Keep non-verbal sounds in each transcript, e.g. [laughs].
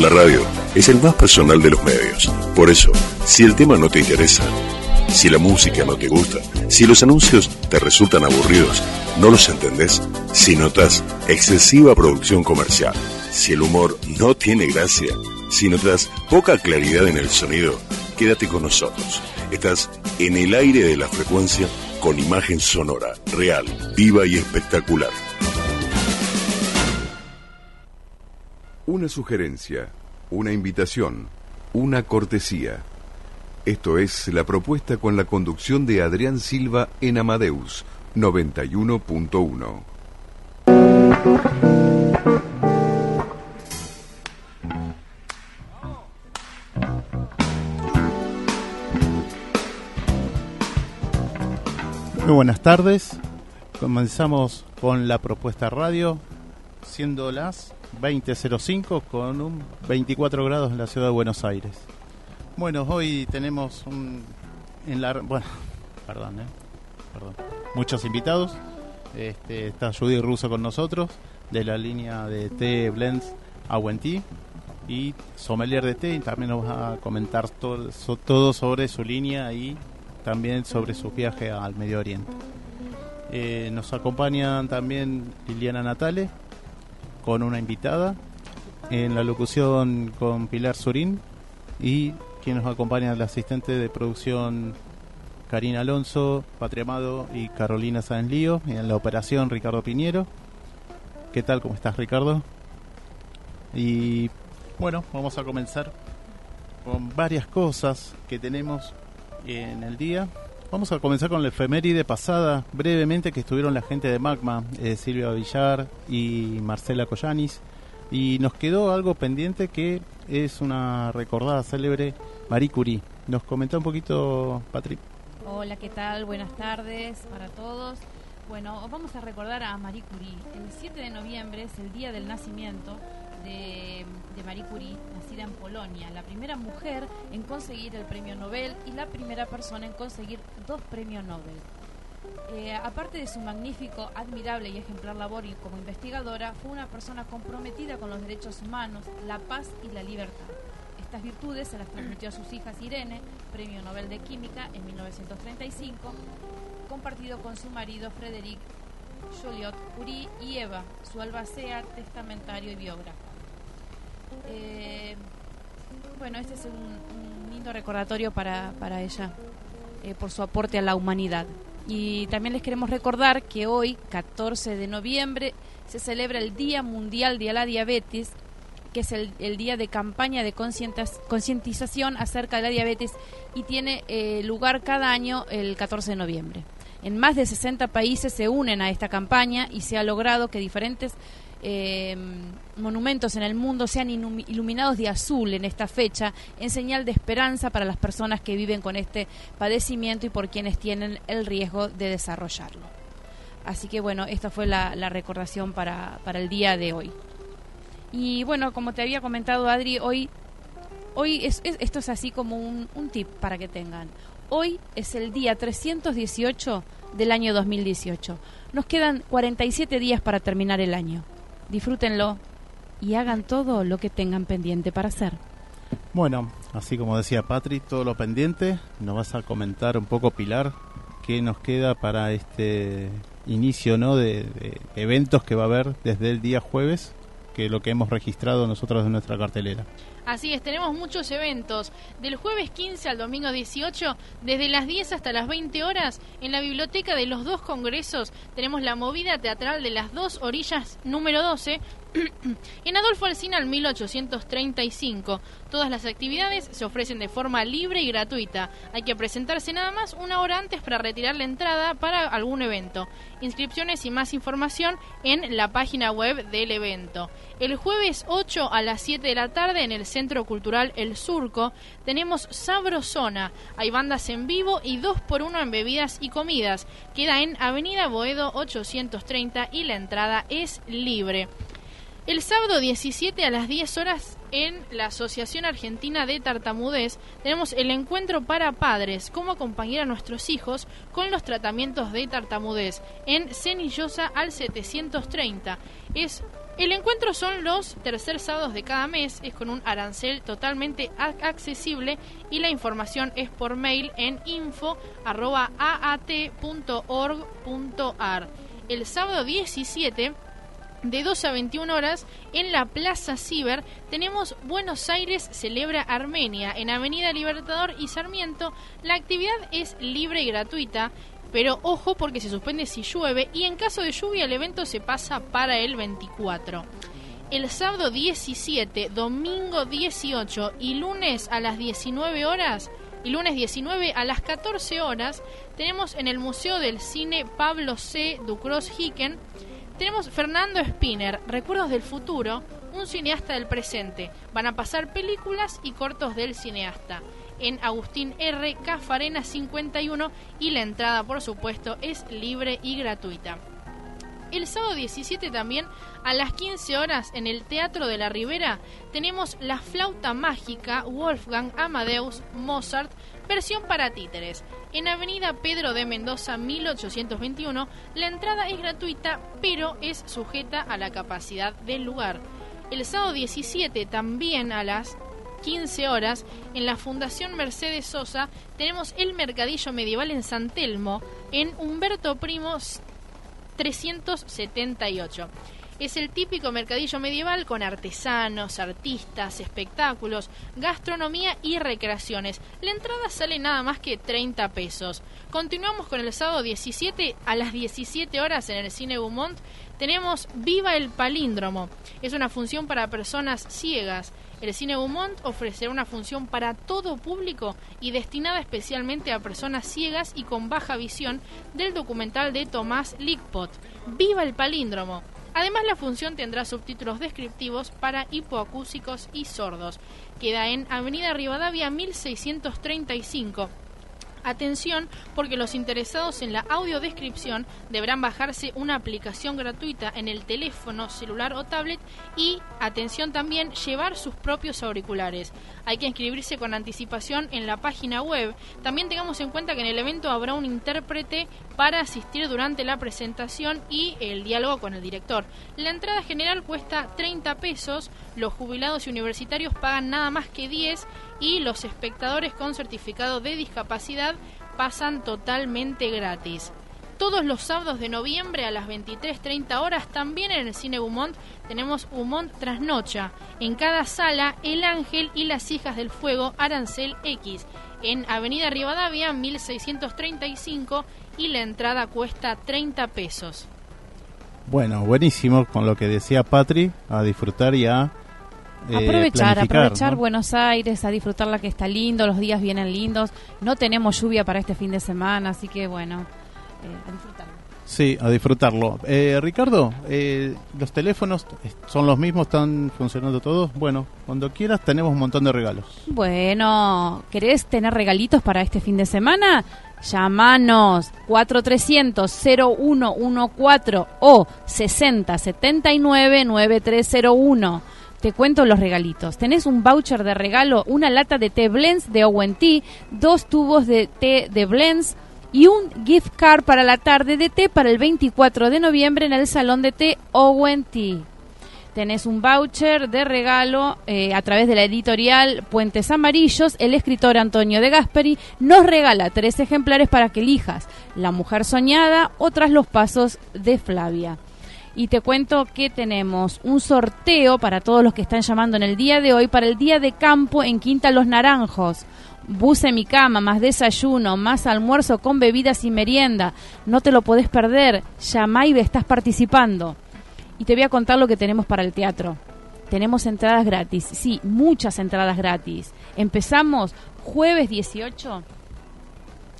La radio es el más personal de los medios. Por eso, si el tema no te interesa, si la música no te gusta, si los anuncios te resultan aburridos, no los entendés, si notas excesiva producción comercial, si el humor no tiene gracia, si notas poca claridad en el sonido, quédate con nosotros. Estás en el aire de la frecuencia con imagen sonora, real, viva y espectacular. Una sugerencia, una invitación, una cortesía. Esto es la propuesta con la conducción de Adrián Silva en Amadeus 91.1. Muy buenas tardes. Comenzamos con la propuesta radio, siendo las 20.05 con un 24 grados en la ciudad de Buenos Aires. Bueno, hoy tenemos un, en la, bueno, perdón, eh, perdón, muchos invitados. Este, está Judy Russo con nosotros de la línea de té blends Tea y sommelier de té y también nos va a comentar todo, todo sobre su línea y también sobre su viaje al Medio Oriente. Eh, nos acompañan también Liliana Natale con una invitada en la locución con Pilar Surín y quien nos acompaña el asistente de producción Karina Alonso, Patria Amado y Carolina Sáenz Lío y en la operación Ricardo Piñero. ¿Qué tal? ¿Cómo estás Ricardo? Y bueno, vamos a comenzar con varias cosas que tenemos en el día. Vamos a comenzar con la efeméride pasada, brevemente, que estuvieron la gente de Magma, eh, Silvia Villar y Marcela Collanis. Y nos quedó algo pendiente que es una recordada célebre Marie Curie. ¿Nos comenta un poquito, Patri? Hola, ¿qué tal? Buenas tardes para todos. Bueno, vamos a recordar a Marie Curie. El 7 de noviembre es el día del nacimiento de, Marie Curie, nacida en Polonia, la primera mujer en conseguir el premio Nobel y la primera persona en conseguir dos premios Nobel. Eh, aparte de su magnífico, admirable y ejemplar labor como investigadora, fue una persona comprometida con los derechos humanos, la paz y la libertad. Estas virtudes se las transmitió a sus hijas Irene, Premio Nobel de Química en 1935, compartido con su marido Frédéric Joliot Curie y Eva, su albacea, testamentario y biógrafo. Eh, bueno, este es un, lindo recordatorio para, ella eh, por su aporte a la humanidad. Y también les queremos recordar que hoy, 14 de noviembre, se celebra el Día Mundial de la Diabetes, que es el, día de campaña de concientización acerca de la diabetes y tiene eh, lugar cada año el 14 de noviembre. En más de 60 países se unen a esta campaña y se ha logrado que diferentes eh, monumentos en el mundo sean iluminados de azul en esta fecha, en señal de esperanza para las personas que viven con este padecimiento y por quienes tienen el riesgo de desarrollarlo. Así que bueno, esta fue la, recordación para, el día de hoy. Y bueno, como te había comentado Adri, hoy, hoy es, esto es así como un, un tip para que tengan. Hoy es el día 318 del año 2018. Nos quedan 47 días para terminar el año disfrútenlo y hagan todo lo que tengan pendiente para hacer. Bueno, así como decía Patri, todo lo pendiente, nos vas a comentar un poco, Pilar, qué nos queda para este inicio ¿no? de, de eventos que va a haber desde el día jueves, que lo que hemos registrado nosotros en nuestra cartelera. Así es, tenemos muchos eventos. Del jueves 15 al domingo 18, desde las 10 hasta las 20 horas, en la biblioteca de los dos congresos tenemos la movida teatral de las dos orillas número 12, [clears throat] en Adolfo Alsina al 1835. Todas las actividades se ofrecen de forma libre y gratuita. Hay que presentarse nada más una hora antes para retirar la entrada para algún evento. Inscripciones y más información en la página web del evento. El jueves 8 a las 7 de la tarde en el Centro Cultural El Surco tenemos Sabrosona. Hay bandas en vivo y 2 por 1 en bebidas y comidas. Queda en Avenida Boedo 830 y la entrada es libre. El sábado 17 a las 10 horas en la Asociación Argentina de Tartamudez tenemos el encuentro para padres, cómo acompañar a nuestros hijos con los tratamientos de tartamudez en Cenillosa al 730. Es El encuentro son los tercer sábados de cada mes, es con un arancel totalmente accesible y la información es por mail en info.aat.org.ar. El sábado 17 de 2 a 21 horas en la Plaza Ciber tenemos Buenos Aires celebra Armenia en Avenida Libertador y Sarmiento. La actividad es libre y gratuita pero ojo porque se suspende si llueve y en caso de lluvia el evento se pasa para el 24. El sábado 17, domingo 18 y lunes a las 19 horas y lunes 19 a las 14 horas tenemos en el Museo del Cine Pablo C. Ducros Hicken tenemos Fernando Spinner, Recuerdos del Futuro, un cineasta del presente. Van a pasar películas y cortos del cineasta en Agustín R. Cafarena 51 y la entrada, por supuesto, es libre y gratuita. El sábado 17 también, a las 15 horas, en el Teatro de la Ribera, tenemos La Flauta Mágica Wolfgang Amadeus Mozart, versión para títeres. En Avenida Pedro de Mendoza 1821, la entrada es gratuita, pero es sujeta a la capacidad del lugar. El sábado 17, también a las 15 horas, en la Fundación Mercedes Sosa, tenemos el Mercadillo Medieval en San Telmo, en Humberto Primos 378. Es el típico mercadillo medieval con artesanos, artistas, espectáculos, gastronomía y recreaciones. La entrada sale nada más que 30 pesos. Continuamos con el sábado 17 a las 17 horas en el Cine Beaumont. Tenemos Viva el Palíndromo. Es una función para personas ciegas. El Cine Beaumont ofrecerá una función para todo público y destinada especialmente a personas ciegas y con baja visión del documental de Tomás Lickpot, Viva el Palíndromo. Además, la función tendrá subtítulos descriptivos para hipoacúsicos y sordos. Queda en Avenida Rivadavia 1635 Atención porque los interesados en la audiodescripción deberán bajarse una aplicación gratuita en el teléfono, celular o tablet y, atención también, llevar sus propios auriculares. Hay que inscribirse con anticipación en la página web. También tengamos en cuenta que en el evento habrá un intérprete para asistir durante la presentación y el diálogo con el director. La entrada general cuesta 30 pesos, los jubilados y universitarios pagan nada más que 10 y los espectadores con certificado de discapacidad pasan totalmente gratis. Todos los sábados de noviembre a las 23.30 horas, también en el Cine Beaumont, tenemos Beaumont Trasnocha. En cada sala, El Ángel y las Hijas del Fuego, Arancel X. En Avenida Rivadavia, 1635, y la entrada cuesta 30 pesos. Bueno, buenísimo con lo que decía Patri, a disfrutar y a eh, aprovechar, aprovechar Buenos Aires, a disfrutar la que está lindo, los días vienen lindos. No tenemos lluvia para este fin de semana, así que bueno, eh, a disfrutarlo. Sí, a disfrutarlo. Eh, Ricardo, los teléfonos son los mismos, están funcionando todos. Bueno, cuando quieras tenemos un montón de regalos. Bueno, ¿querés tener regalitos para este fin de semana? Llámanos 4300-0114 o 6079-9301 te cuento los regalitos. Tenés un voucher de regalo, una lata de té Blends de Owen Tea, dos tubos de té de Blends y un gift card para la tarde de té para el 24 de noviembre en el salón de té Owen Tea. Tenés un voucher de regalo eh, a través de la editorial Puentes Amarillos. El escritor Antonio de Gasperi nos regala tres ejemplares para que elijas La Mujer Soñada o Tras los Pasos de Flavia y te cuento que tenemos un sorteo para todos los que están llamando en el día de hoy para el día de campo en Quinta Los Naranjos. Bus en mi cama, más desayuno, más almuerzo con bebidas y merienda. No te lo podés perder. Llama y estás participando. Y te voy a contar lo que tenemos para el teatro. Tenemos entradas gratis. Sí, muchas entradas gratis. Empezamos jueves 18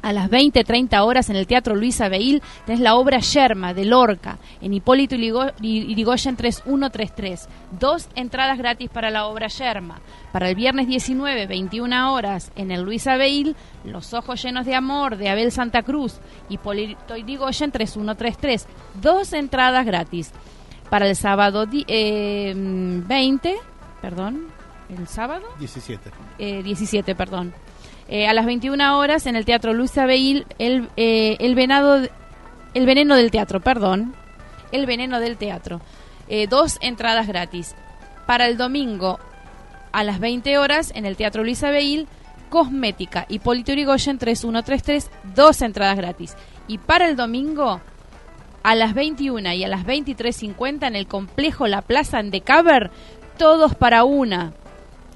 a las 20, 30 horas en el Teatro Luisa Beil tenés la obra Yerma de Lorca en Hipólito Irigoyen 3133. Dos entradas gratis para la obra Yerma. Para el viernes 19, 21 horas en el Luisa Beil, Los Ojos Llenos de Amor de Abel Santa Cruz, Hipólito Irigoyen 3133. Dos entradas gratis. Para el sábado 20, eh, perdón, el sábado 17. Eh, 17, perdón eh, a las 21 horas en el Teatro Luis Abeil, el, eh, el, venado, el veneno del teatro, perdón, el veneno del teatro. eh, dos entradas gratis. Para el domingo a las 20 horas en el Teatro Luisa Beil, Cosmética y Polito Yrigoyen 3133, dos entradas gratis. Y para el domingo a las 21 y a las 23.50 en el complejo La Plaza en Decaber, todos para una.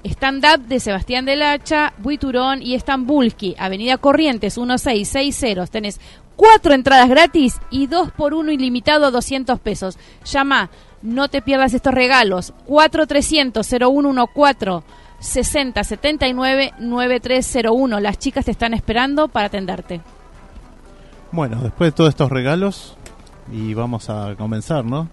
Stand-up de Sebastián del Hacha, Buiturón y Estambulski, Avenida Corrientes 1660. Tenés cuatro entradas gratis y dos por uno ilimitado a 200 pesos. Llama, no te pierdas estos regalos. 4300-0114. 6079 9301. Las chicas te están esperando para atenderte. Bueno, después de todos estos regalos, y vamos a comenzar, ¿no?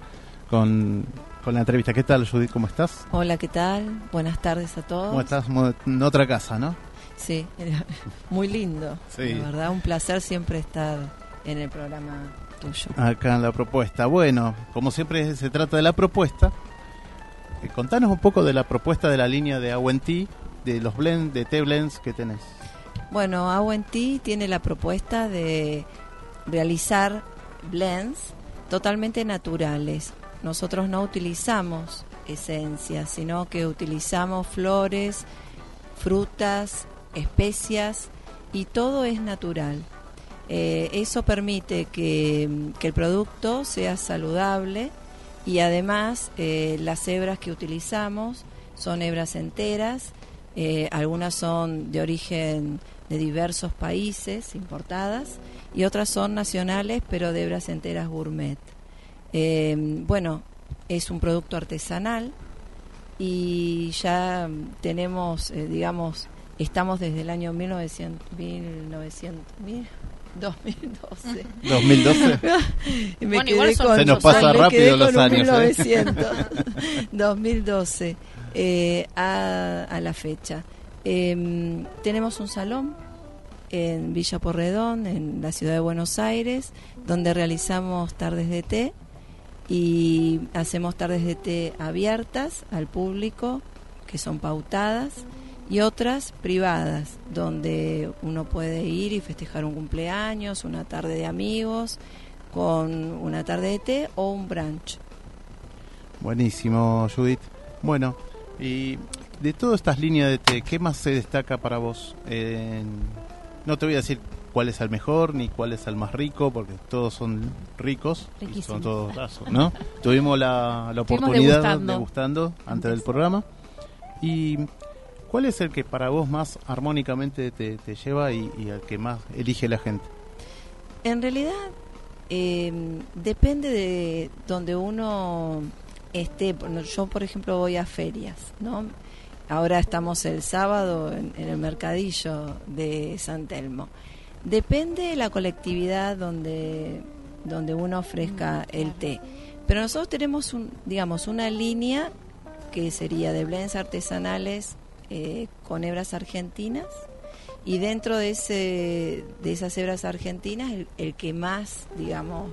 Con, con la entrevista. ¿Qué tal, Judith? ¿Cómo estás? Hola, ¿qué tal? Buenas tardes a todos. ¿Cómo estás? En otra casa, ¿no? Sí, muy lindo. Sí. La verdad, un placer siempre estar en el programa tuyo. Acá en la propuesta. Bueno, como siempre se trata de la propuesta, eh, contanos un poco de la propuesta de la línea de Awenti, de los blends, de té blends que tenés. Bueno, Awenti tiene la propuesta de realizar blends totalmente naturales. Nosotros no utilizamos esencias, sino que utilizamos flores, frutas, especias y todo es natural. Eh, eso permite que, el producto sea saludable y además eh, las hebras que utilizamos son hebras enteras, eh, algunas son de origen de diversos países importadas y otras son nacionales pero de hebras enteras gourmet. Eh, bueno, es un producto artesanal y ya tenemos, eh, digamos, estamos desde el año 1900, 1900, mil- 2012. 2012. Y me Bueno, quedé con- Se nos pasa rápido quedé los años, ¿eh? 1900, 2012 [laughs] eh, a, a la fecha. Em, tenemos un salón en Villa Porredón, en la ciudad de Buenos Aires, donde realizamos tardes de té y hacemos tardes de té abiertas al público, que son pautadas, y otras privadas, donde uno puede ir y festejar un cumpleaños, una tarde de amigos, con una tarde de té o un brunch. Buenísimo, Judith. Bueno, y de todas estas líneas de té, ¿qué más se destaca para vos? En- No te voy a decir cuál es el mejor ni cuál es el más rico, porque todos son ricos y Riquísimos. son todos rasos, ¿no? Tuvimos la, la oportunidad degustando. degustando antes Antes. del programa. ¿Y cuál es el que para vos más armónicamente te, te lleva y, y el que más elige la gente? En realidad, eh, depende de donde uno esté. Yo, por ejemplo, voy a ferias, ¿no? Ahora estamos el sábado en, en el mercadillo de San Telmo. Depende de la colectividad donde, donde uno ofrezca el té. Pero nosotros tenemos, un, digamos, una línea que sería de blends artesanales eh, con hebras argentinas. Y dentro de ese de esas hebras argentinas el, el que más digamos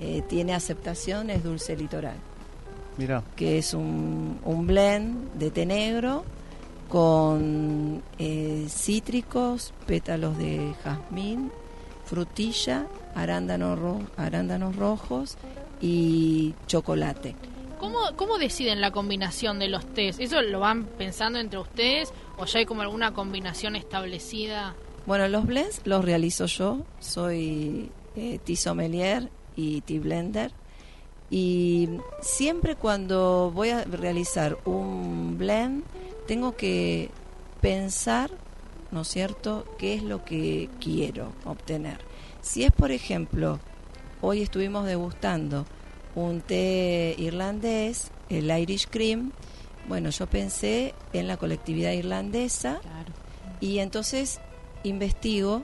eh, tiene aceptación es dulce litoral. Mira, que es un, un blend de té negro con eh, cítricos pétalos de jazmín frutilla arándanos ro- arándanos rojos y chocolate ¿Cómo, ¿Cómo deciden la combinación de los tés? ¿Eso lo van pensando entre ustedes o ya hay como alguna combinación establecida? Bueno, los blends los realizo yo. Soy eh, tea sommelier y tea blender. Y siempre cuando voy a realizar un blend, tengo que pensar, ¿no es cierto?, qué es lo que quiero obtener. Si es, por ejemplo, hoy estuvimos degustando un té irlandés, el Irish Cream, bueno, yo pensé en la colectividad irlandesa Claro. y entonces investigo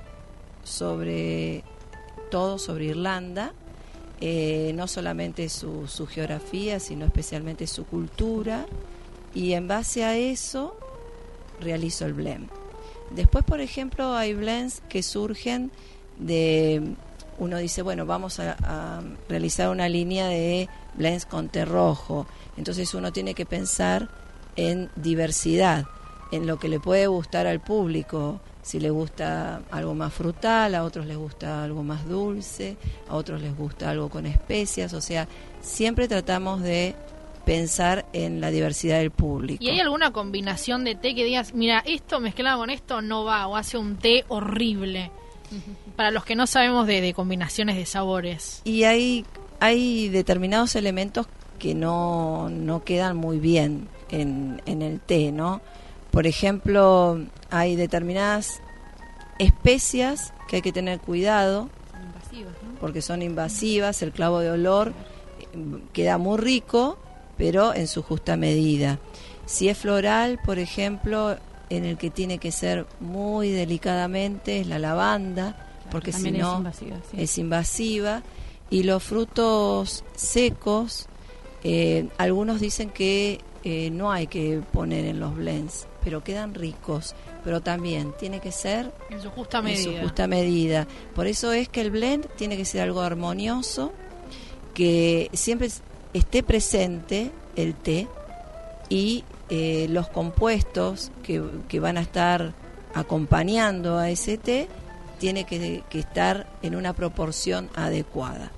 sobre todo sobre Irlanda, eh, no solamente su, su geografía, sino especialmente su cultura, y en base a eso realizo el blend. Después, por ejemplo, hay blends que surgen de, uno dice, bueno, vamos a, realizar una línea de blends con té rojo, entonces uno tiene que pensar en diversidad, en lo que le puede gustar al público. Si le gusta algo más frutal, a otros les gusta algo más dulce, a otros les gusta algo con especias, o sea, siempre tratamos de pensar en la diversidad del público. ¿Y hay alguna combinación de té que digas, mira, esto mezclado con esto no va, o hace un té horrible? Para los que no sabemos de, de combinaciones de sabores. Y hay, hay determinados elementos que no, no quedan muy bien en, en el té, ¿no? Por ejemplo, hay determinadas especias que hay que tener cuidado Son invasivas, ¿no? porque son invasivas, el clavo de olor eh, queda muy rico, pero en su justa medida. Si es floral, por ejemplo, en el que tiene que ser muy delicadamente es la lavanda, porque si es no invasiva, sí. es invasiva. Y los frutos secos, eh, algunos dicen que eh, no hay que poner en los blends, pero quedan ricos. Pero también tiene que ser En su justa en medida. su justa medida. Por eso es que el blend tiene que ser algo armonioso, que siempre esté presente el té y eh, los compuestos que, que van a estar acompañando a ese té tiene que, que estar en una proporción adecuada.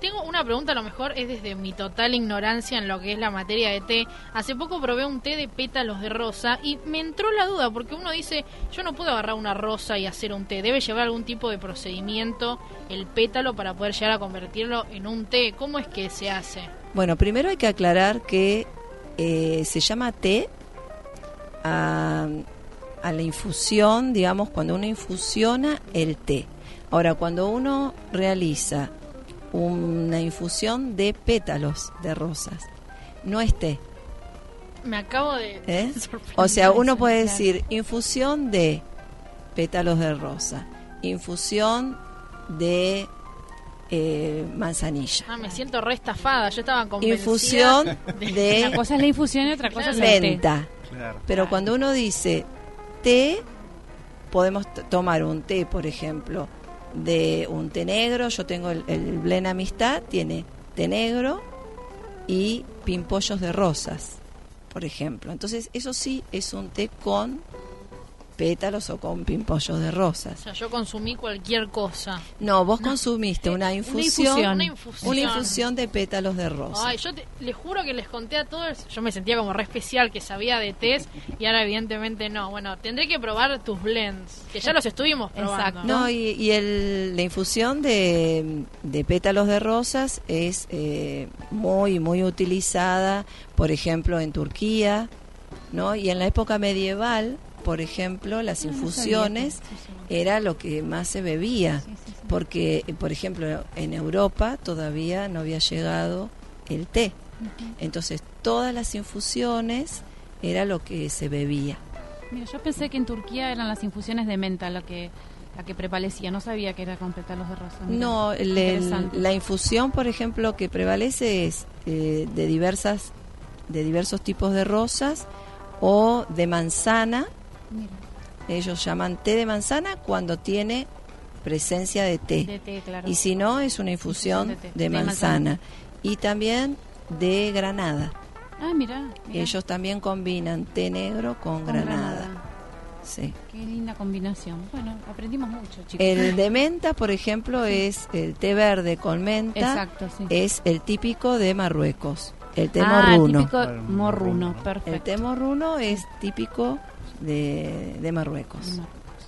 Tengo una pregunta, a lo mejor es desde mi total ignorancia en lo que es la materia de té. Hace poco probé un té de pétalos de rosa y me entró la duda porque uno dice, yo no puedo agarrar una rosa y hacer un té, debe llevar algún tipo de procedimiento el pétalo para poder llegar a convertirlo en un té. ¿Cómo es que se hace? Bueno, primero hay que aclarar que eh, se llama té a, a la infusión, digamos, cuando uno infusiona el té. Ahora, cuando uno realiza una infusión de pétalos de rosas, no es té. Me acabo de ¿eh? [laughs] O sea, uno puede decir infusión de pétalos de rosa, infusión de eh, manzanilla, Ah, me siento re estafada, yo estaba convencida. infusión [laughs] Una de cosa es la infusión y otra cosa es el té. menta. Claro. Pero cuando uno dice té, podemos tomar un té, por ejemplo, de un té negro. Yo tengo el, el Blend Amistad, tiene té negro y pimpollos de rosas, por ejemplo. Entonces, eso sí es un té con pétalos o con pimpollos de O rosas. sea, yo consumí cualquier cosa. No, vos consumiste una infusión, Una infusión. una infusión de pétalos de rosas. Ay, yo te- les juro que les conté a todos, yo me sentía como re especial que sabía de test y ahora evidentemente no. Bueno, tendré que probar tus blends, que ya los estuvimos probando. Exacto. No, y, y el, la infusión de, de pétalos de rosas es eh, muy, muy utilizada, por ejemplo, en Turquía, ¿no? Y en la época medieval, por ejemplo, las infusiones era lo que más se bebía, porque, por ejemplo, en Europa todavía no había llegado el té. Entonces, todas las infusiones era lo que se bebía. Mira, yo pensé que en Turquía eran las infusiones de menta lo que la que prevalecía. No sabía que era con pétalos de rosa. Mira, No, la infusión, por ejemplo, que prevalece es eh, de diversas, de diversos tipos de rosas o de manzana. Mira, Ellos llaman té de manzana cuando tiene presencia de té. de té, claro. Y si no, es una infusión Infusión de de de manzana. Y también de granada. Ah, mira. mira. Ellos también combinan té negro con, Con granada. Sí. Qué linda combinación. Bueno, aprendimos mucho, chicos. El de [laughs] menta, por ejemplo, es el té verde con menta. Exacto, sí. es el típico de Marruecos, el té ah, morruno. típico Claro, morruno, morruno. perfecto. El té morruno es típico de, de Marruecos,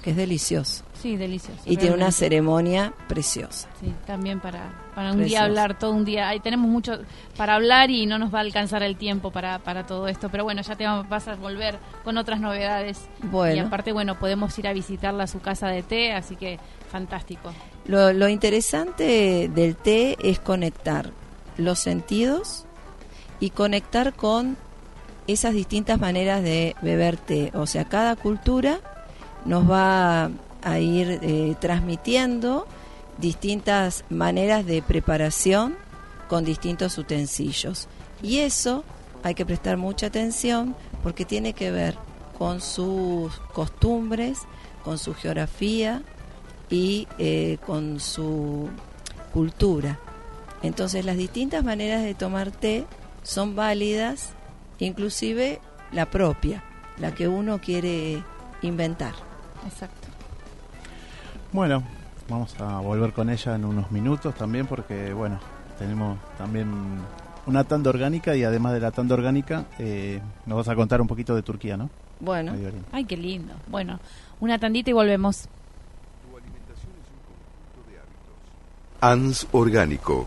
que es delicioso Sí, delicioso. y tiene una ceremonia preciosa. Sí, también para, para un día hablar, todo un día. Ahí tenemos mucho para hablar y no nos va a alcanzar el tiempo para, para todo esto. Pero bueno, ya te vas a volver con otras novedades. Y Bueno, aparte, bueno, podemos ir a visitarla a su casa de té, así que fantástico. lo, lo interesante del té es conectar los sentidos y conectar con esas distintas maneras de beber té. O sea, cada cultura nos va a ir eh, transmitiendo distintas maneras de preparación con distintos utensilios. Y eso hay que prestar mucha atención porque tiene que ver con sus costumbres, con su geografía y eh, con su cultura. Entonces las distintas maneras de tomar té son válidas, inclusive la propia, la que uno quiere inventar. Exacto. Bueno, vamos a volver con ella en unos minutos también porque, bueno, tenemos también una tanda orgánica y además de la tanda orgánica eh, nos vas a contar un poquito de Turquía, ¿no? Bueno. Ay, qué lindo. Bueno, una tandita y volvemos. ANS Orgánico.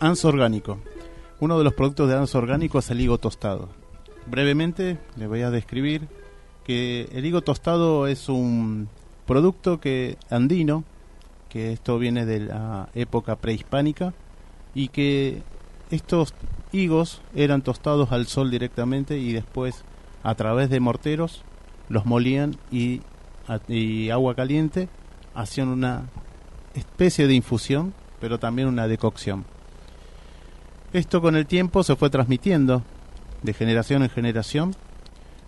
ANS orgánico. Uno de los productos de ANS orgánico es el higo tostado. Brevemente le voy a describir que el higo tostado es un producto que andino, que esto viene de la época prehispánica y que estos higos eran tostados al sol directamente y después a través de morteros los molían y agua caliente hacían una especie de infusión, pero también una decocción. Esto con el tiempo se fue transmitiendo de generación en generación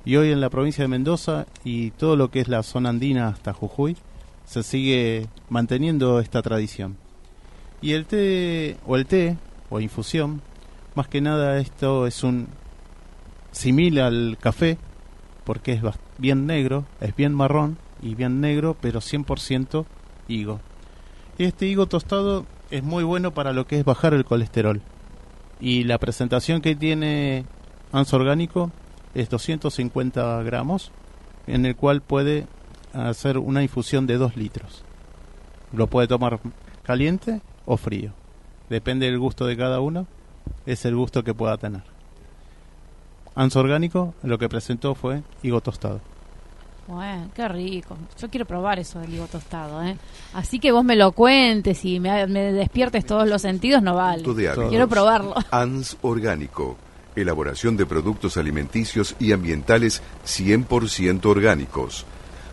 y hoy en la provincia de Mendoza y todo lo que es la zona andina hasta Jujuy se sigue manteniendo esta tradición. Y el té o el té o infusión, más que nada esto es un similar al café porque es bien negro, es bien marrón y bien negro, pero 100% higo. Este higo tostado es muy bueno para lo que es bajar el colesterol. Y la presentación que tiene Anso Orgánico es 250 gramos, en el cual puede hacer una infusión de 2 litros. Lo puede tomar caliente o frío. Depende del gusto de cada uno, es el gusto que pueda tener. Anso Orgánico lo que presentó fue higo tostado. Bueno, qué rico. Yo quiero probar eso del higo tostado, ¿eh? Así que vos me lo cuentes y me, me despiertes todos los sentidos, no vale. Quiero probarlo. [laughs] ANS Orgánico. Elaboración de productos alimenticios y ambientales 100% orgánicos.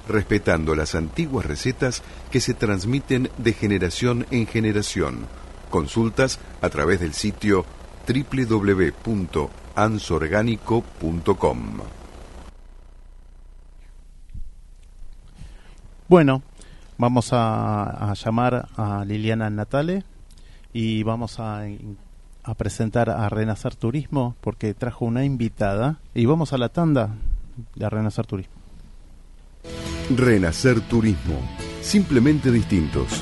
Respetando las antiguas recetas que se transmiten de generación en generación. Consultas a través del sitio www.ansorgánico.com. Bueno, vamos a, llamar a Liliana Natale y vamos a, a presentar a Renacer Turismo porque trajo una invitada y vamos a la tanda de Renacer Turismo. Renacer Turismo. Simplemente distintos.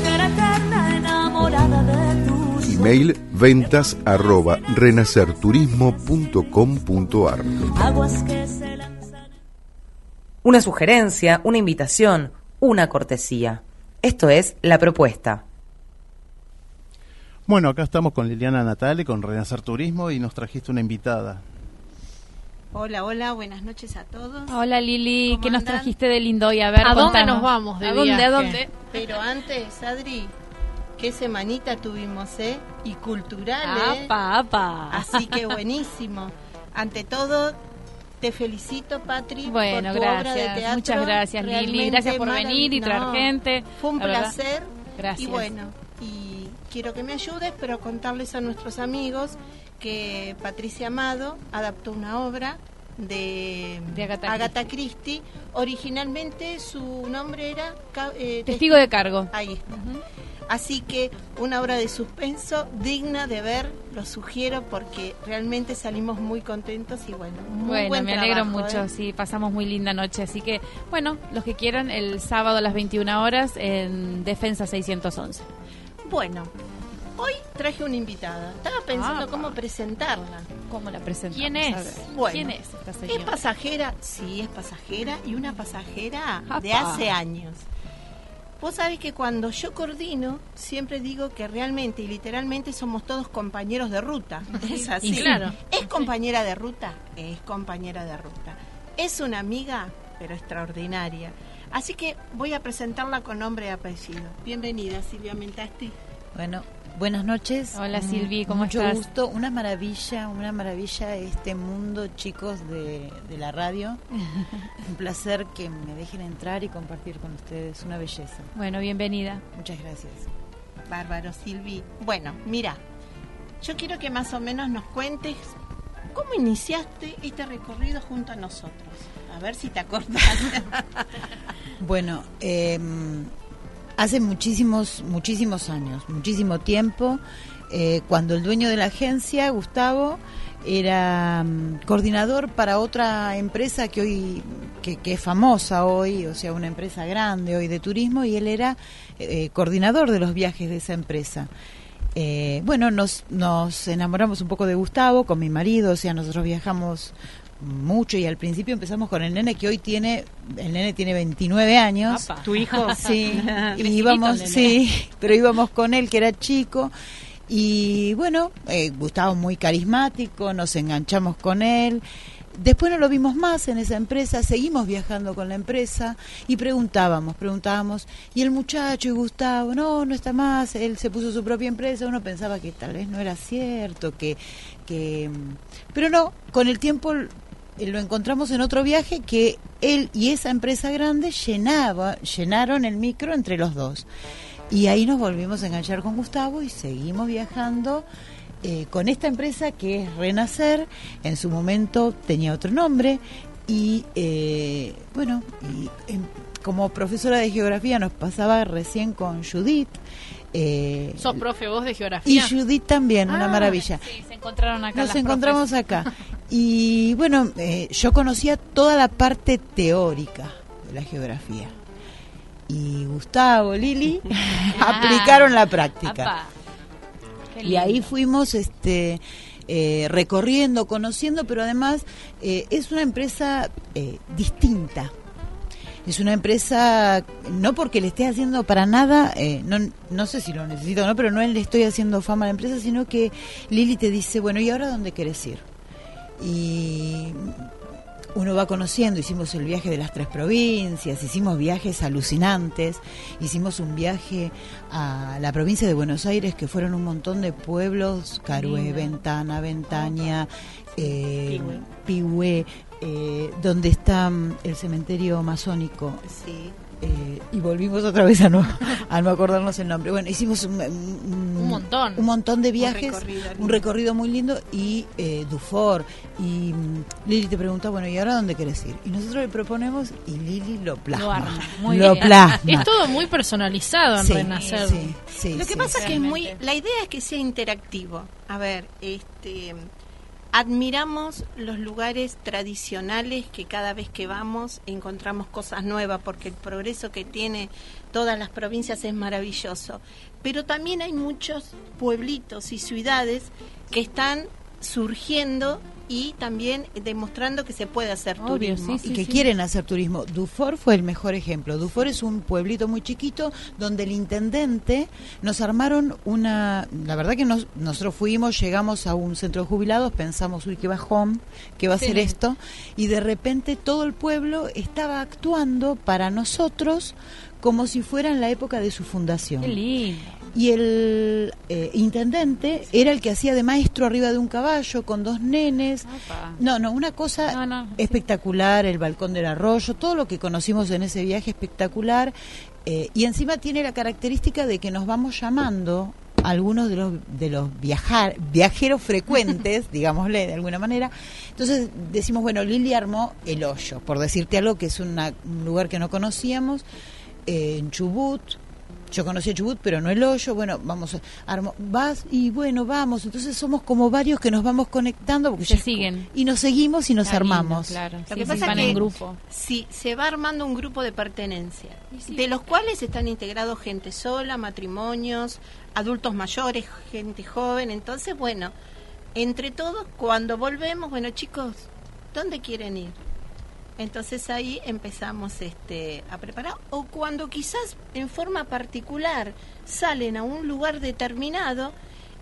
Email ventas arroba renacerturismo.com.ar Una sugerencia, una invitación, una cortesía. Esto es la propuesta. Bueno, acá estamos con Liliana Natale, con Renacer Turismo y nos trajiste una invitada. Hola, hola, buenas noches a todos. Hola Lili, ¿Cómo ¿qué nos trajiste de lindo hoy? A ver, ¿A dónde nos vamos de ¿A dónde? ¿A dónde? Pero antes, Adri, qué semanita tuvimos, ¿eh? Y cultural, ¿eh? Apa, apa. Así que buenísimo. Ante todo, te felicito, Patri, Bueno, por tu obra de gracias. teatro. Muchas gracias, Lili. Gracias por venir y traer gente. Fue un placer. Gracias. Y bueno, y quiero que me ayudes, pero contarles a nuestros amigos que Patricia Amado adaptó una obra de, De Agatha Christie. Originalmente su nombre era eh, Testigo de cargo. Ahí está. Así que una obra de suspenso digna de ver, lo sugiero porque realmente salimos muy contentos y bueno, muy Bueno, buen me alegro trabajo, mucho, ¿eh? sí, pasamos muy linda noche. Así que, bueno, los que quieran, el sábado a las 21 horas en Defensa 611. Bueno, hoy traje una invitada. Estaba pensando Ah, cómo presentarla. ¿Cómo la presentamos? ¿Quién es? Bueno, ¿Quién es esta ¿Es Vos sabés que cuando yo coordino, siempre digo que realmente y literalmente somos todos compañeros de ruta. [laughs] Es así. Y claro. ¿Es compañera de ruta? Es compañera de ruta. Es una amiga, pero extraordinaria. Así que voy a presentarla con nombre y apellido. Bienvenida, Silvia Mentasti. Bueno, buenas noches. Hola, Mm, Silvi, ¿cómo Mucho estás? gusto, una maravilla, una maravilla este mundo, chicos, de, de la radio. [laughs] Un placer que me dejen entrar y compartir con ustedes, una belleza. Bueno, bienvenida. Muchas gracias. Bárbaro, Silvi. Bueno, mira, yo quiero que más o menos nos cuentes cómo iniciaste este recorrido junto a nosotros. A ver si te acordás. [laughs] Bueno, eh, hace muchísimos, muchísimos años, muchísimo tiempo, eh, cuando el dueño de la agencia, Gustavo, era mm, coordinador para otra empresa que hoy que, que es famosa hoy, o sea, una empresa grande hoy de turismo, y él era eh, coordinador de los viajes de esa empresa. Eh, bueno, nos, nos enamoramos un poco de Gustavo con mi marido, o sea, nosotros viajamos mucho y al principio empezamos con el nene que hoy tiene, el nene tiene 29 años. Apa. ¿Tu hijo? [laughs] Sí, [laughs] y íbamos, sí, pero íbamos con él que era chico y bueno, eh, Gustavo muy carismático, nos enganchamos con él. Después no lo vimos más en esa empresa, seguimos viajando con la empresa y preguntábamos, preguntábamos, y el muchacho y Gustavo, no, no está más, él se puso su propia empresa, uno pensaba que tal vez no era cierto, que, que pero no, con el tiempo lo encontramos en otro viaje que él y esa empresa grande llenaba, llenaron el micro entre los dos. Y ahí nos volvimos a enganchar con Gustavo y seguimos viajando eh, con esta empresa que es Renacer. En su momento tenía otro nombre y eh, bueno, y, em, como profesora de geografía nos pasaba recién con Judith. eh, ¿Sos profe vos de y geografía? Judith también, una Ah, maravilla. Sí, se encontraron acá. Nos encontramos profes. acá. [laughs] Y bueno, eh, yo conocía toda la parte teórica de la geografía. Y Gustavo, Lili, [laughs] [laughs] aplicaron la práctica. Y ahí fuimos este, eh, recorriendo, conociendo, pero además eh, es una empresa distinta. Es una empresa, no porque le esté haciendo para nada, eh, no, no sé si lo necesito o no, pero no le estoy haciendo fama a la empresa, sino que Lili te dice, bueno, ¿y ahora dónde querés ir? Y uno va conociendo, hicimos el viaje de las tres provincias, hicimos viajes alucinantes, hicimos un viaje a la provincia de Buenos Aires, que fueron un montón de pueblos, Carué. Ventana, Ventaña, eh, Pihue, eh, donde está mm, el cementerio masónico. Sí. Eh, y volvimos otra vez a no, a no acordarnos el nombre. Bueno, hicimos un, un- Un montón. un montón de viajes, recorrido un recorrido muy lindo y eh, Dufour. Y mm, Lili te pregunta, bueno, ¿y ahora dónde querés ir? Y nosotros le proponemos y Lili lo plasma. Lo arma, muy Lo bien. plasma. Es todo muy personalizado en Sí, Renacer. sí, sí, Lo que sí, pasa es que es muy, la idea es que sea interactivo. A ver, este, admiramos los lugares tradicionales que cada vez que vamos encontramos cosas nuevas porque el progreso que tiene todas las provincias es maravilloso. Pero también hay muchos pueblitos y ciudades que están surgiendo y también demostrando que se puede hacer Obvio, turismo. sí, y que quieren hacer turismo. Dufour fue el mejor ejemplo. Dufour es un pueblito muy chiquito donde el intendente nos armaron una... La verdad que nos- nosotros fuimos, llegamos a un centro de jubilados, pensamos, uy, qué bajón, qué va a ser Sí. esto, y de repente todo el pueblo estaba actuando para nosotros como si fuera en la época de su fundación Qué lindo. Y el eh, intendente era el que hacía de maestro arriba de un caballo con dos nenes. No, no, una cosa No, no, sí. espectacular, el balcón del arroyo, todo lo que conocimos en ese viaje espectacular. eh, y encima tiene la característica de que nos vamos llamando algunos de los de los viajar viajeros frecuentes, [laughs] digámosle de alguna manera. Entonces decimos, bueno, Lili armó el hoyo, por decirte algo que es una- un lugar que no conocíamos, eh, en Chubut, yo conocí a Chubut, pero no el hoyo. Bueno, vamos, armo, vas y bueno, vamos. Entonces somos como varios que nos vamos conectando porque Se siguen. y nos seguimos y nos Está lindo, armamos. claro. Lo Sí, que sí, pasa van que en grupo. Sí, se va armando un grupo de pertenencia, sí. de los cuales están integrados gente sola, matrimonios, adultos mayores, gente joven. Entonces, bueno, entre todos, cuando volvemos, bueno, chicos, ¿dónde quieren ir? Entonces ahí empezamos este, a preparar. O cuando quizás en forma particular salen a un lugar determinado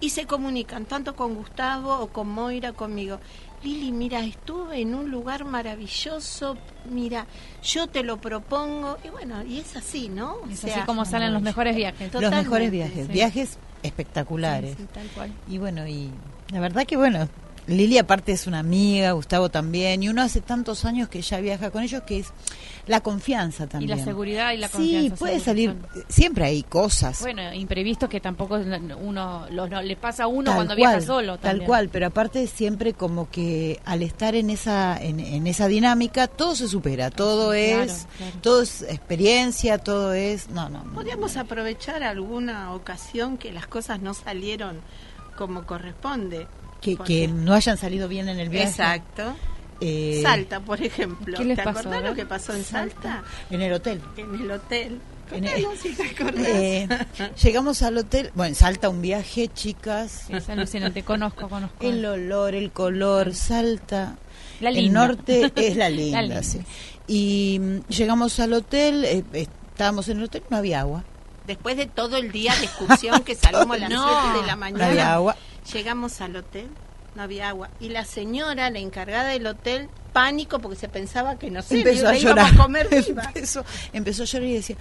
y se comunican tanto con Gustavo o con Moira conmigo. Lili, mira, estuve en un lugar maravilloso, mira, yo te lo propongo. Y bueno, y es así, ¿no? O Es sea, así como salen los mejores viajes. Los mejores viajes, sí. viajes espectaculares. Sí, sí, tal cual. Y bueno, y la verdad que bueno, Lili aparte es una amiga, Gustavo también, y uno hace tantos años que ya viaja con ellos que es la confianza Y también. la seguridad y la Sí, confianza. puede seguro, salir, son- siempre hay cosas. Bueno, imprevistos que tampoco uno los, no, le pasa a uno Tal cuando cual, viaja solo. Tal también. cual, pero aparte siempre como que al estar en esa en, en esa dinámica todo se supera, todo Sí, es claro. todo es experiencia, todo es no, no. no. Podríamos aprovechar alguna ocasión que las cosas no salieron como corresponde. Que, no hayan salido bien en el viaje. Exacto. Eh, Salta, por ejemplo. ¿Qué les ¿Te pasó, acordás lo que pasó en Salta? En el hotel. En el hotel. En el- si te acordás. [laughs] Eh, llegamos al hotel, bueno, en Salta un viaje, chicas. Es alucinante, conozco, conozco. El olor, el color, Salta. La el norte es la [laughs] linda, linda. sí. Y mm, llegamos al hotel, eh, estábamos en el hotel, no había agua. Después de todo el día de excursión que salimos a las [laughs] No. 7 de la No había mañana, agua. Llegamos al hotel, no había agua. Y la señora, la encargada del hotel, pánico porque se pensaba que no sé, empezó a llorar. a comer [laughs] viva. empezó, empezó a llorar y decía,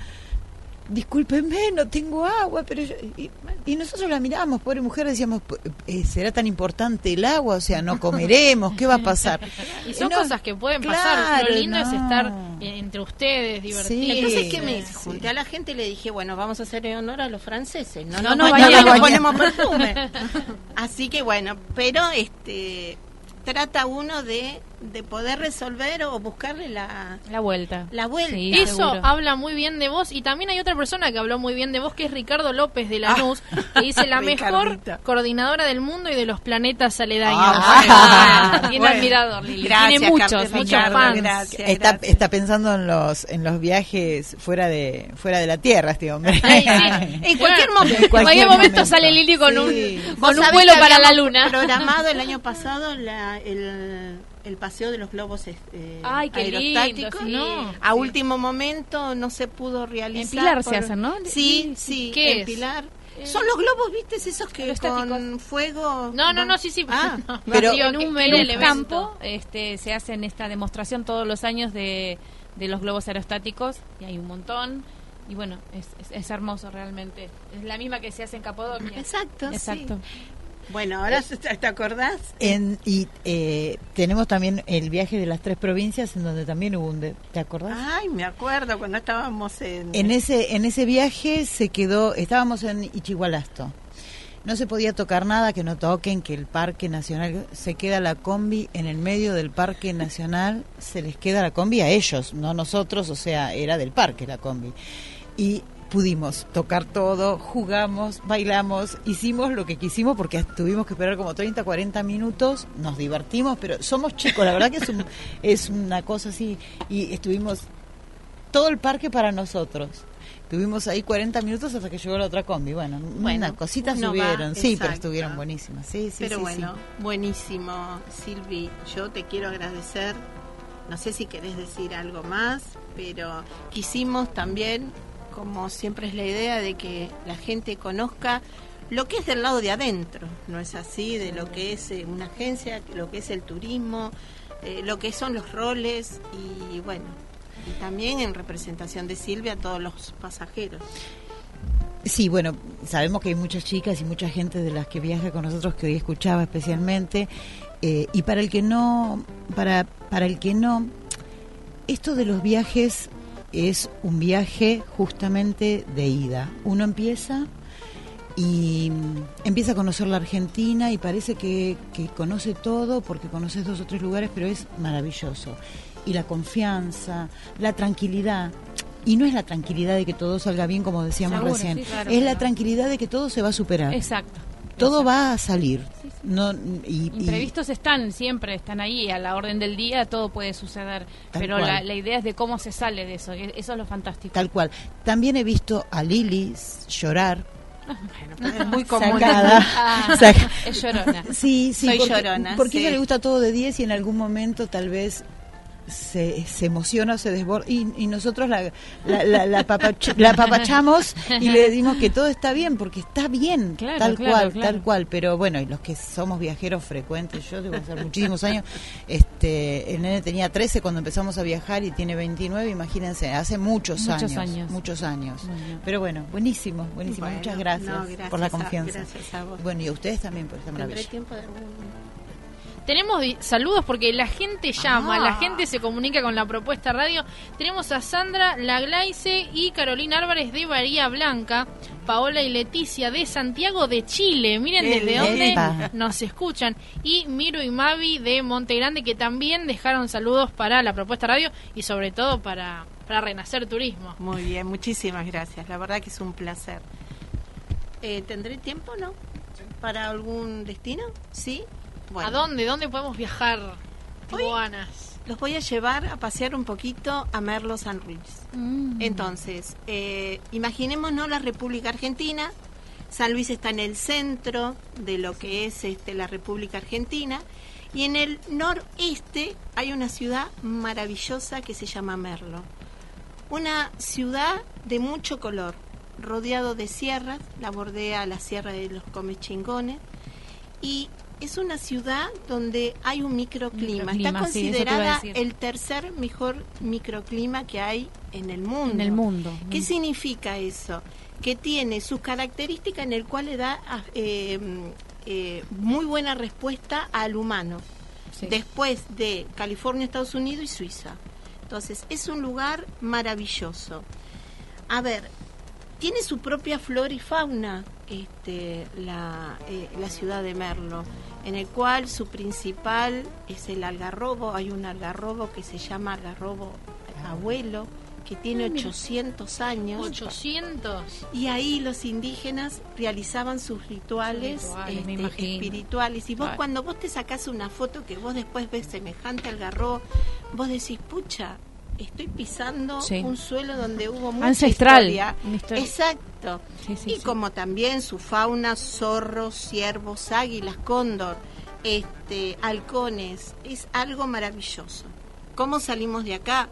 discúlpenme, no tengo agua. pero yo-". y, y nosotros la mirábamos, pobre mujer, decíamos, "Eh, ¿será tan importante el agua? O sea, no comeremos, ¿qué va a pasar? [laughs] Y son No, cosas que pueden pasar. Lo lindo es estar entre ustedes, divertidos. Entonces, ¿qué me hice? sí. Junté a la gente y le dije, bueno, vamos a hacerle honor a los franceses. No, No no, nos no, ponemos perfume. [laughs] Así que bueno, pero este trata uno de, de poder resolver o buscarle la, La vuelta. la vuelta. Sí, Eso seguro. habla muy bien de vos y también hay otra persona que habló muy bien de vos que es Ricardo López de Lanús que dice la [laughs] mejor coordinadora del mundo y de los planetas aledaños. Ah, Tiene bueno. admirador, Lili. Gracias, Tiene muchos, Carlos muchos fans. gracias. Está, está pensando en los en los viajes fuera de fuera de la tierra este hombre. [laughs] Ay, sí. En cualquier momento. En cualquier momento sale Lili con Sí. un, con un vuelo para la luna. programado el [laughs] año pasado la- el, el paseo de los globos eh, Ay, qué lindo, aerostáticos. sí. No, a Sí. último momento no se pudo realizar. En Pilar se hacen, ¿no? Sí, sí, ¿Qué en es? Pilar. Eh, Son los globos, ¿viste? Esos que con fuego. No, no, no, sí, sí. Ah, [laughs] No, pero- digo, en un, en el campo este, se hacen esta demostración todos los años de, de los globos aerostáticos y hay un montón y bueno es, es, es hermoso realmente es la misma que se hace en Capodocia Exacto, exacto sí. Bueno, ahora te [laughs] te acordás. En- y eh, tenemos también el viaje de las tres provincias en donde también hubo un de- ¿te acordás? Ay, me acuerdo cuando estábamos en. En ese en ese viaje se quedó estábamos en Ichigualasto. No se podía tocar nada que no toquen, que el Parque Nacional se queda la combi en el medio del Parque Nacional, se les queda la combi a ellos, no nosotros, o sea, era del parque la combi. Y pudimos tocar todo, jugamos, bailamos, hicimos lo que quisimos porque tuvimos que esperar como 30, 40 minutos, nos divertimos, pero somos chicos, la verdad que es, un- [laughs] es una cosa así, y estuvimos todo el parque para nosotros. Tuvimos ahí 40 minutos hasta que llegó la otra combi. Bueno, Bueno, unas cositas va, subieron, sí, pero estuvieron buenísimas. Sí, sí, Pero sí, bueno, sí. buenísimo, Silvi. Yo te quiero agradecer. No sé si querés decir algo más, pero quisimos también, como siempre es la idea, de que la gente conozca lo que es del lado de adentro, ¿no es así? De lo que es eh, una agencia, lo que es el turismo, eh, lo que son los roles y bueno, también en representación de Silvia a todos los pasajeros. Sí, bueno, sabemos que hay muchas chicas y mucha gente de las que viaja con nosotros que hoy escuchaba especialmente. eh, y para el que no, para, para el que no, esto de los viajes es un viaje justamente de ida. Uno empieza y empieza a conocer la Argentina y parece que, que conoce todo porque conoces dos o tres lugares, pero es maravilloso. Y la confianza, la tranquilidad. Y no es la tranquilidad de que todo salga bien, como decíamos Seguro, recién. sí, claro. es la tranquilidad de que todo se va a superar. exacto todo exacto. va a salir. No, y, y- imprevistos están siempre están ahí a la orden del día todo puede suceder Tal pero la, la idea es de cómo se sale de eso e- eso es lo fantástico tal cual. También he visto a Lili llorar. Es muy común. Sacada. [laughs] Ah, [laughs] es llorona Sí, sí, Soy porque, llorona, porque sí. ella le gusta todo de 10 y en algún momento tal vez se, se emociona, se desborda y, y nosotros la, la, la, la papach- la papachamos y le decimos que todo está bien, porque está bien, Claro, tal claro, cual, claro. tal cual. Pero bueno, y los que somos viajeros frecuentes, yo debo hacer muchísimos años, este, el nene tenía 13 cuando empezamos a viajar y tiene 29, imagínense, hace muchos, Muchos años, años. muchos años. Bueno. Pero bueno, buenísimo, buenísimo. Bueno, Muchas gracias, no, gracias por la a- confianza. gracias a vos. Bueno, y a ustedes también por esta ¿Tendré maravilla. tiempo de algún- Tenemos saludos porque la gente llama, Ah. la gente se comunica con la propuesta radio. Tenemos a Sandra Laglaice y Carolina Álvarez de Bahía Blanca, Paola y Leticia de Santiago de Chile. Miren desde dónde nos escuchan. Y Miro y Mavi de Monte Grande que también dejaron saludos para la propuesta radio y sobre todo para, para Renacer Turismo. Muy bien, muchísimas gracias. La verdad que es un placer. Eh, ¿Tendré tiempo, no? ¿Para algún destino? ¿Sí? Bueno, ¿A dónde? ¿Dónde podemos viajar? Tibuanas. Los voy a llevar a pasear un poquito a Merlo San Luis. Mm. Entonces, eh, imaginémonos la República Argentina. San Luis está en el centro de lo que es este, la República Argentina. Y en el noreste hay una ciudad maravillosa que se llama Merlo. Una ciudad de mucho color, rodeado de sierras, la bordea la Sierra de los Comechingones. Y es una ciudad donde hay un microclima. Microclima, Está considerada el tercer mejor microclima que hay en el mundo. En el mundo. ¿Qué significa eso? Que tiene sus características en el cual le da ah, eh, eh, muy buena respuesta al humano. Sí. Después de California, Estados Unidos y Suiza. Entonces, es un lugar maravilloso. A ver, tiene su propia flora y fauna este, la, eh, la ciudad de Merlo, en el cual su principal es el algarrobo. Hay un algarrobo que se llama algarrobo abuelo, que tiene 800 años. 800. Y ahí los indígenas realizaban sus rituales, este, espirituales. Y vos Claro. cuando vos te sacás una foto que vos después ves semejante al garro, vos decís, pucha, estoy pisando Sí. un suelo donde hubo mucha Ancestral, historia". una historia. Exacto. Sí, sí, y como también su fauna, zorros, ciervos, águilas, cóndor, este, halcones, es algo maravilloso. ¿Cómo salimos de acá?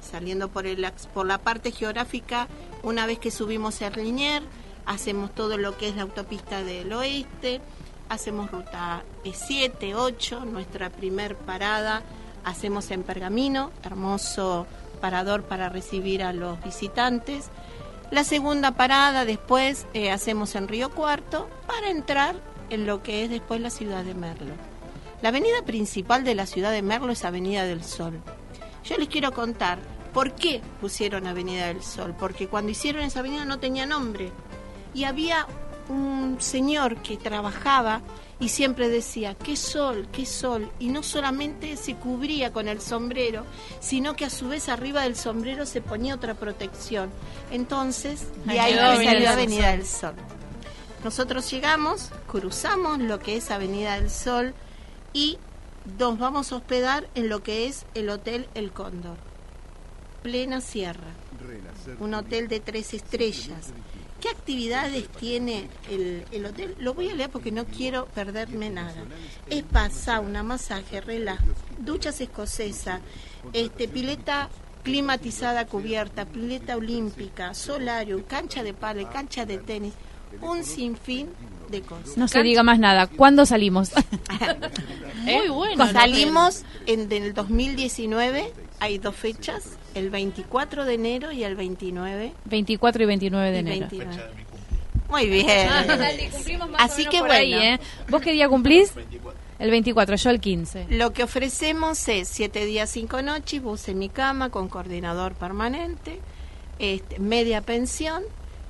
Saliendo por, el, por la parte geográfica, una vez que subimos a Linier, hacemos todo lo que es la autopista del oeste, hacemos ruta 7, 8, nuestra primer parada hacemos en Pergamino, hermoso parador para recibir a los visitantes. La segunda parada después eh, hacemos en Río Cuarto para entrar en lo que es después la ciudad de Merlo. La avenida principal de la ciudad de Merlo es Avenida del Sol. Yo les quiero contar por qué pusieron Avenida del Sol, porque cuando hicieron esa avenida no tenía nombre. Y había un señor que trabajaba y siempre decía, qué sol, qué sol. Y no solamente se cubría con el sombrero, sino que a su vez arriba del sombrero se ponía otra protección. Entonces, de ahí que salió Avenida del Sol. Nosotros llegamos, cruzamos lo que es Avenida del Sol y nos vamos a hospedar en lo que es el Hotel El Cóndor, plena sierra, un hotel de tres estrellas. ¿Qué actividades tiene el, el hotel? Lo voy a leer porque no quiero perderme nada. Spa, sauna, masaje, relax, duchas escocesas, este, pileta climatizada cubierta, pileta olímpica, solarium, cancha de pádel, cancha de tenis, un sinfín de cosas. No se diga más nada. ¿Cuándo salimos? [laughs] [laughs] Muy bueno. Salimos en el 2019, hay dos fechas, el 24 de enero y el 29 24 y 29 de y enero. 29. Muy bien. [laughs] Así que Por ahí, bueno. ¿eh? ¿Vos qué día cumplís? El 24, yo el 15. Lo que ofrecemos es siete días, cinco noches, bus en mi cama con coordinador permanente, este, media pensión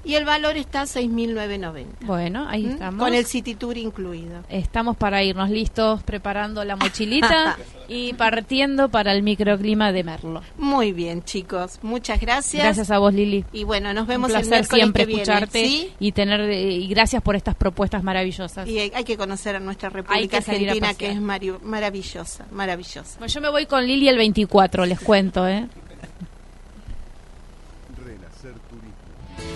y el valor está a 6.990. Bueno, ahí ¿Mm? estamos. Con el City Tour incluido. Estamos para irnos listos, preparando la mochilita [laughs] y partiendo para el microclima de Merlo. Muy bien, chicos. Muchas gracias. Gracias a vos, Lili. Y bueno, nos Un vemos el placer miércoles siempre que escucharte ¿sí? y tener y gracias por estas propuestas maravillosas. Y hay, hay que conocer a nuestra República que Argentina, que es maravillosa, maravillosa. Bueno, yo me voy con Lili el 24, les cuento, ¿eh?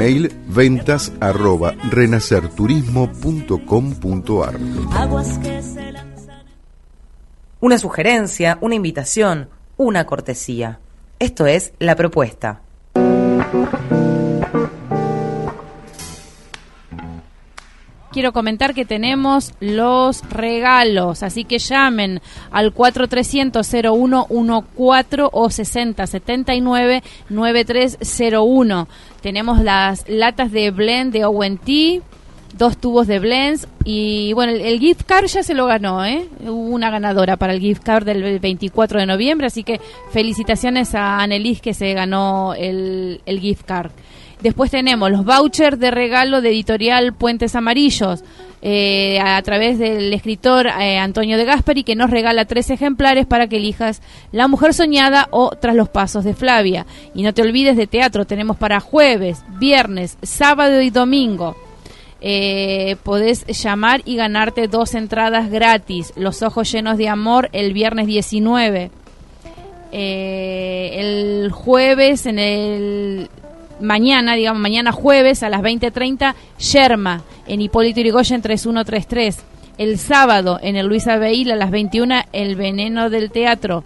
Email ventas arroba renacerturismo.com.ar Una sugerencia, una invitación, una cortesía. Esto es la propuesta. Quiero comentar que tenemos los regalos, así que llamen al 4300-0114 o 6079-9301. Tenemos las latas de blend de ONT, dos tubos de blends y bueno, el, gift card ya se lo ganó, ¿eh? Hubo una ganadora para el gift card del 24 de noviembre, así que felicitaciones a Anelis que se ganó el, el gift card. Después tenemos los vouchers de regalo de editorial Puentes Amarillos. Eh, a través del escritor eh, Antonio de Gasperi, que nos regala tres ejemplares para que elijas La Mujer Soñada o Tras los Pasos de Flavia. Y no te olvides de teatro, tenemos para jueves, viernes, sábado y domingo. Eh, podés llamar y ganarte dos entradas gratis. Los ojos llenos de amor el viernes 19. el jueves en el mañana, digamos, mañana jueves a las 20.30, Yerma, en Hipólito Yrigoyen 3133. El sábado, en el Luis Abeil a las 21, El Veneno del Teatro.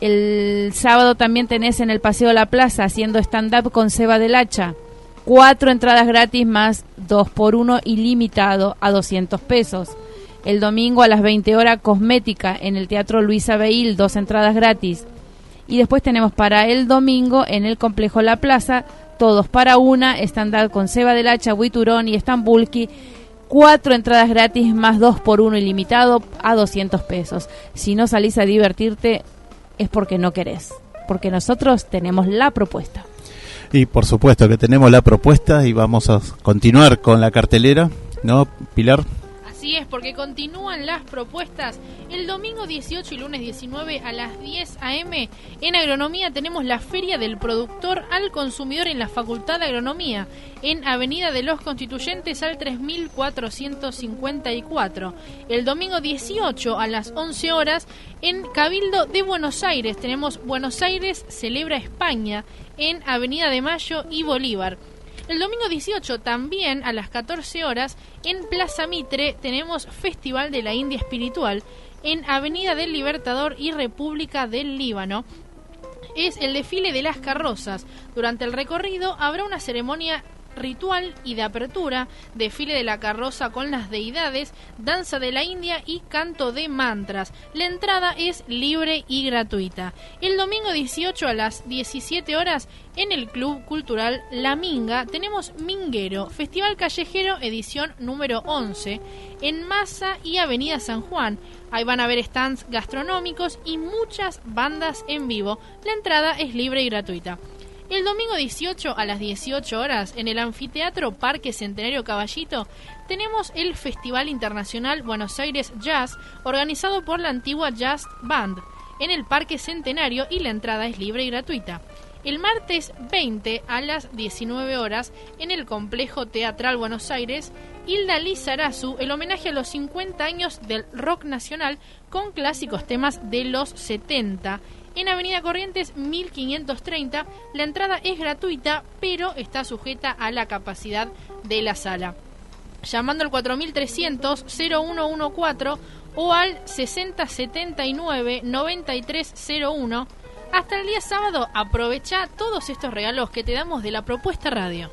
El sábado también tenés en el Paseo de la Plaza haciendo stand-up con Seba del Hacha. Cuatro entradas gratis más dos por uno ilimitado a 200 pesos. El domingo a las 20 horas Cosmética en el Teatro Luis Abeil, dos entradas gratis. Y después tenemos para el domingo en el Complejo La Plaza todos para una, estándar con Seba del Hacha, Huiturón y Estambulki. Cuatro entradas gratis más dos por uno ilimitado a 200 pesos. Si no salís a divertirte es porque no querés, porque nosotros tenemos la propuesta. Y por supuesto que tenemos la propuesta y vamos a continuar con la cartelera, ¿no, Pilar? Así es, porque continúan las propuestas. El domingo 18 y lunes 19 a las 10 a.m. en Agronomía tenemos la Feria del Productor al Consumidor en la Facultad de Agronomía, en Avenida de los Constituyentes al 3454. El domingo 18 a las 11 horas en Cabildo de Buenos Aires tenemos Buenos Aires Celebra España en Avenida de Mayo y Bolívar. El domingo 18 también a las 14 horas en Plaza Mitre tenemos Festival de la India Espiritual en Avenida del Libertador y República del Líbano. Es el desfile de las carrozas. Durante el recorrido habrá una ceremonia ritual y de apertura, desfile de la carroza con las deidades, danza de la India y canto de mantras. La entrada es libre y gratuita. El domingo 18 a las 17 horas en el Club Cultural La Minga tenemos Minguero, Festival Callejero edición número 11 en Masa y Avenida San Juan. Ahí van a ver stands gastronómicos y muchas bandas en vivo. La entrada es libre y gratuita. El domingo 18 a las 18 horas en el Anfiteatro Parque Centenario Caballito tenemos el Festival Internacional Buenos Aires Jazz organizado por la antigua Jazz Band en el Parque Centenario y la entrada es libre y gratuita. El martes 20 a las 19 horas en el Complejo Teatral Buenos Aires, Hilda Lizarazu, el homenaje a los 50 años del rock nacional con clásicos temas de los 70 en Avenida Corrientes 1530. La entrada es gratuita, pero está sujeta a la capacidad de la sala. Llamando al 4300-0114 o al 6079-9301. Hasta el día sábado aprovecha todos estos regalos que te damos de la propuesta radio.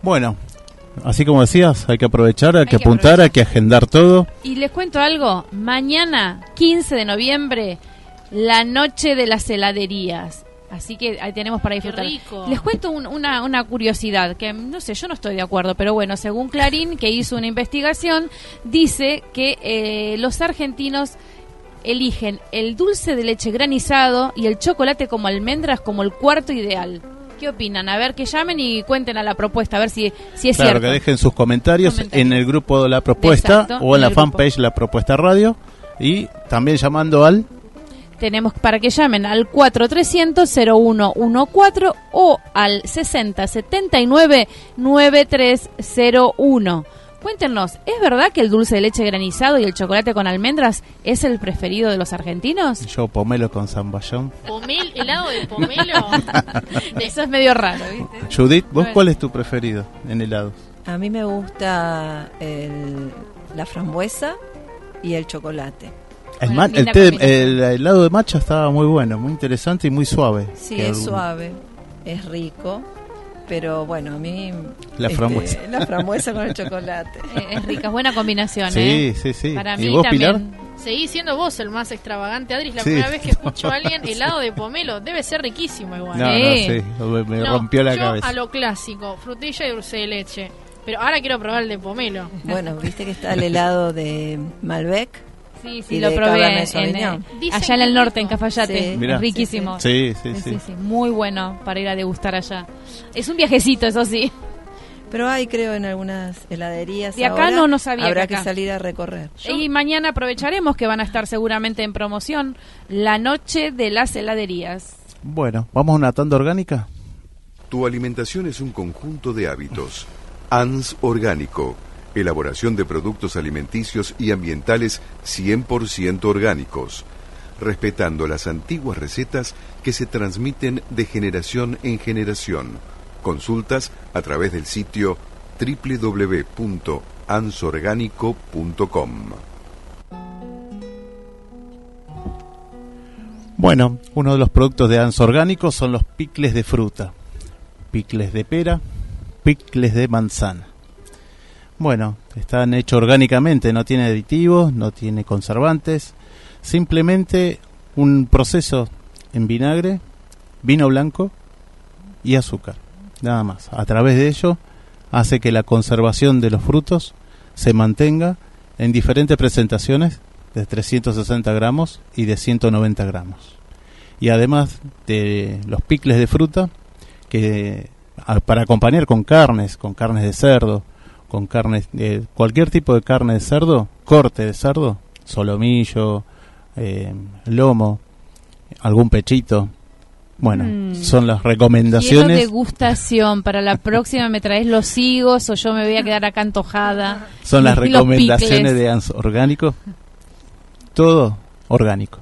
Bueno, así como decías, hay que aprovechar, hay, que, apuntar, hay que agendar todo. Y les cuento algo, mañana 15 de noviembre la noche de las heladerías. Así que ahí tenemos para disfrutar. Les cuento una, una, curiosidad, que no sé, yo no estoy de acuerdo, pero bueno, según Clarín, que hizo una investigación, dice que eh, los argentinos eligen el dulce de leche granizado y el chocolate como almendras como el cuarto ideal. ¿Qué opinan? A ver, que llamen y cuenten a la propuesta, a ver si, si es claro, cierto. que dejen sus comentarios, Comentarios. en el grupo de La Propuesta Exacto, o en en la grupo. fanpage La Propuesta Radio y también llamando al Tenemos para que llamen al 4300-0114 o al 6079-9301. Cuéntenos, ¿es verdad que el dulce de leche granizado y el chocolate con almendras es el preferido de los argentinos? yo pomelo con zamballón. Pomel, helado de pomelo. [laughs] Eso es medio raro, ¿viste? Judith, ¿vos Bueno. cuál es tu preferido en helados? A mí me gusta el- la frambuesa y el chocolate. El, ma- el, linda té el helado de matcha estaba muy bueno, muy interesante y muy suave. Sí, es algún- suave, es rico, pero bueno, a mí... La este, frambuesa. La frambuesa con el chocolate. [laughs] Eh, es rica, es buena combinación, Sí, ¿eh? sí, sí. Para ¿Y mí vos, también. Pilar? Seguí siendo vos el más extravagante, Adri. Es la Sí. primera vez que [laughs] escucho a alguien helado de pomelo. Debe ser riquísimo igual. No, Sí. no, sí, me, me No, rompió la yo cabeza. a lo clásico, frutilla y dulce de leche. Pero ahora quiero probar el de pomelo. Bueno, viste que está el helado de Malbec. Sí, sí, Y lo de probé Cabernet en, Sauvignon. eh, allá en el es norte, en. Cafayate. Sí. Riquísimo. Sí, sí, Sí, sí. sí, sí, muy bueno para ir a degustar allá. Es un viajecito, eso sí. Pero hay, creo, en algunas heladerías. De acá ahora, no, no sabía Habrá que salir a recorrer. Y mañana aprovecharemos que van a estar seguramente en promoción la noche de las heladerías. Bueno, ¿vamos a una tanda orgánica? Tu alimentación es un conjunto de hábitos. ANS Orgánico. Elaboración de productos alimenticios y ambientales 100% orgánicos. Respetando las antiguas recetas que se transmiten de generación en generación. Consultas a través del sitio www.ansorgánico.com. Bueno, uno de los productos de ANS orgánicos son los picles de fruta. Picles de pera, picles de manzana. Bueno, están hechos orgánicamente, no tiene aditivos, no tiene conservantes, simplemente un proceso en vinagre, vino blanco y azúcar, nada más. A través de ello hace que la conservación de los frutos se mantenga en diferentes presentaciones de 360 gramos y de 190 gramos. Y además de los picles de fruta, que para acompañar con carnes, con carnes de cerdo, con carnes, de cualquier tipo de carne de cerdo, corte de cerdo, solomillo, eh, lomo, algún pechito. Bueno, Mm. son las Quiero recomendaciones. degustación. Para la próxima me traes los higos o yo me voy a quedar acá antojada. Son las [laughs] recomendaciones de ANS orgánico. Todo orgánico.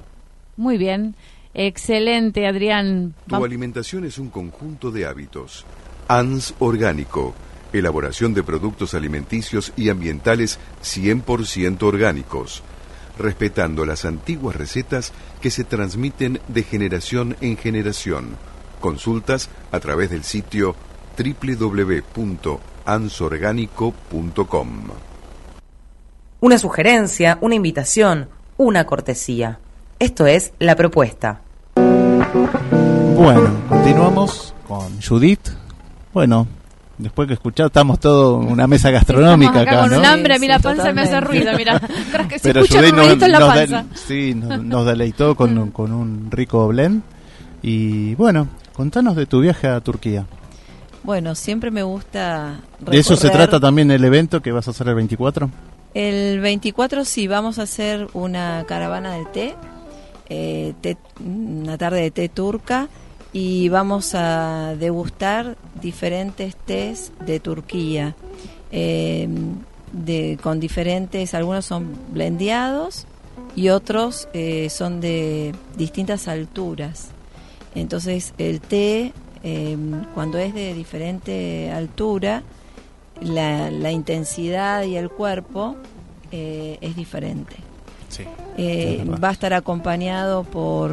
Muy bien. Excelente, Adrián. Tu alimentación es un conjunto de hábitos. ANS Orgánico. Elaboración de productos alimenticios y ambientales 100% orgánicos. Respetando las antiguas recetas que se transmiten de generación en generación. Consultas a través del sitio www.ansorgánico.com. Una sugerencia, una invitación, una cortesía. Esto es La Propuesta. Bueno, continuamos con Judith. Bueno, después que escuchar, estamos todos en una mesa gastronómica acá acá, con ¿no? un hambre, a mí Sí, la panza me hace totalmente. ruido, mira. [laughs] Pero que se Pero escucha nos, en la panza. del- sí, nos, nos deleitó con, [laughs] un- con un rico blend. Y bueno, contanos de tu viaje a Turquía. Bueno, siempre me gusta. De eso se recorrer. trata también el evento que vas a hacer el 24. El 24 sí, vamos a hacer una caravana de té, eh, té- una tarde de té turca y vamos a degustar diferentes tés de Turquía, eh, de, con diferentes, algunos son blendeados y otros eh, son de distintas alturas. Entonces el té, eh, cuando es de diferente altura, la, la intensidad y el cuerpo eh, es diferente. Sí. Eh, Es va a estar acompañado por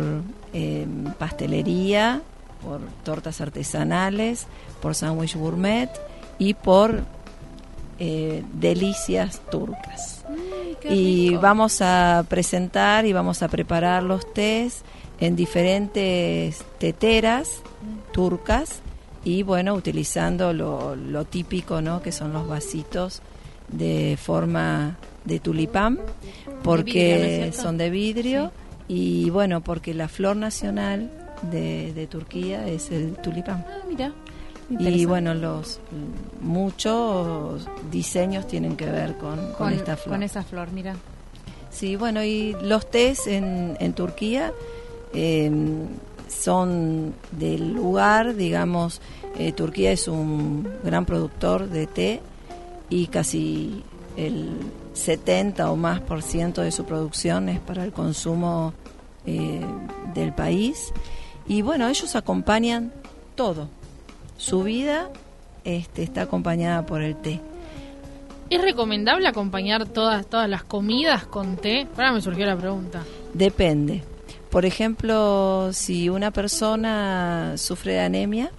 eh, pastelería, por tortas artesanales, por sándwich gourmet y por eh, delicias turcas. Y vamos a presentar y vamos a preparar los tés en diferentes teteras turcas y bueno, utilizando lo, lo típico, ¿no? Que son los vasitos de forma de tulipán, porque son de vidrio y bueno, porque la flor nacional de, de Turquía es el tulipán. Ah, mira. Y bueno, los muchos diseños tienen que ver con, con con, esta flor. con esa flor, mira. Sí, bueno, y los tés en, en Turquía eh, son del lugar, digamos, eh, Turquía es un gran productor de té y casi el 70 o más por ciento de su producción es para el consumo eh, del país. Y bueno, ellos acompañan todo. Su vida este, está acompañada por el té. ¿Es recomendable acompañar todas, todas las comidas con té? Ahora me surgió la pregunta. Depende. Por ejemplo, si una persona sufre de anemia,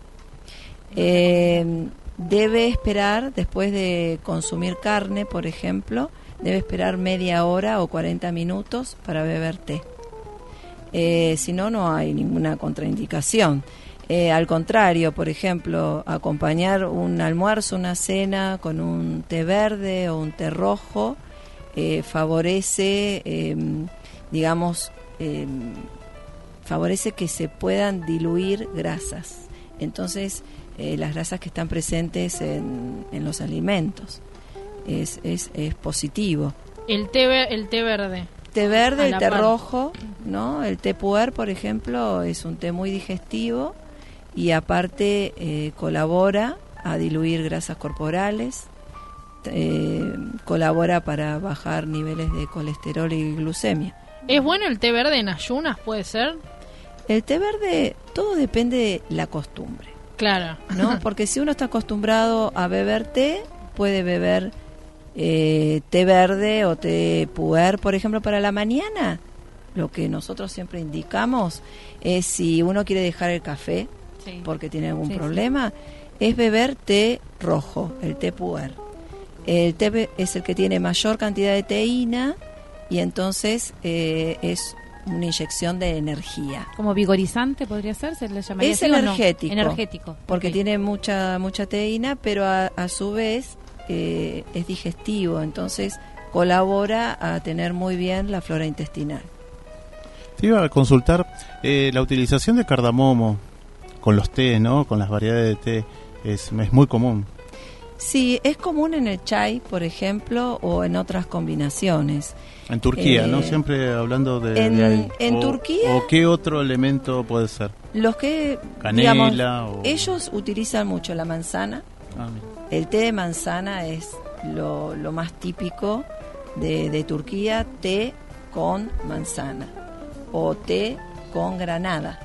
eh, debe esperar, después de consumir carne, por ejemplo, debe esperar media hora o 40 minutos para beber té. Eh, si no, no hay ninguna contraindicación. Eh, al contrario, por ejemplo, acompañar un almuerzo, una cena con un té verde o un té rojo eh, favorece, eh, digamos, eh, favorece que se puedan diluir grasas. Entonces, eh, las grasas que están presentes en, en los alimentos. Es, es, es positivo. El té, el té verde. Té verde, el té par. rojo, ¿no? El té puer, por ejemplo, es un té muy digestivo y aparte eh, colabora a diluir grasas corporales, eh, colabora para bajar niveles de colesterol y glucemia. ¿Es bueno el té verde en ayunas, puede ser? El té verde, todo depende de la costumbre, Claro. ¿no? [laughs] Porque si uno está acostumbrado a beber té, puede beber eh, té verde o té puer, por ejemplo, para la mañana. Lo que nosotros siempre indicamos es si uno quiere dejar el café Sí. porque tiene algún Sí, sí. problema, es beber té rojo, el té puer. El té es el que tiene mayor cantidad de teína y entonces eh, es una inyección de energía. Como vigorizante podría ser, se le llamaría Es así o no? energético. Energético. Porque tiene mucha mucha teína, pero a, a su vez eh, es digestivo, entonces colabora a tener muy bien la flora intestinal. Te iba a consultar eh, la utilización de cardamomo con los té, ¿no? Con las variedades de té es, es muy común. Sí, es común en el chai, por ejemplo, o en otras combinaciones. En Turquía, Eh, ¿no? Siempre hablando de, en- de ahí. en O- Turquía- ¿O qué otro elemento puede ser? Los que, Canela digamos, o- ellos utilizan mucho la manzana. El té de manzana es lo, más típico de, de Turquía, té con manzana o té con granada.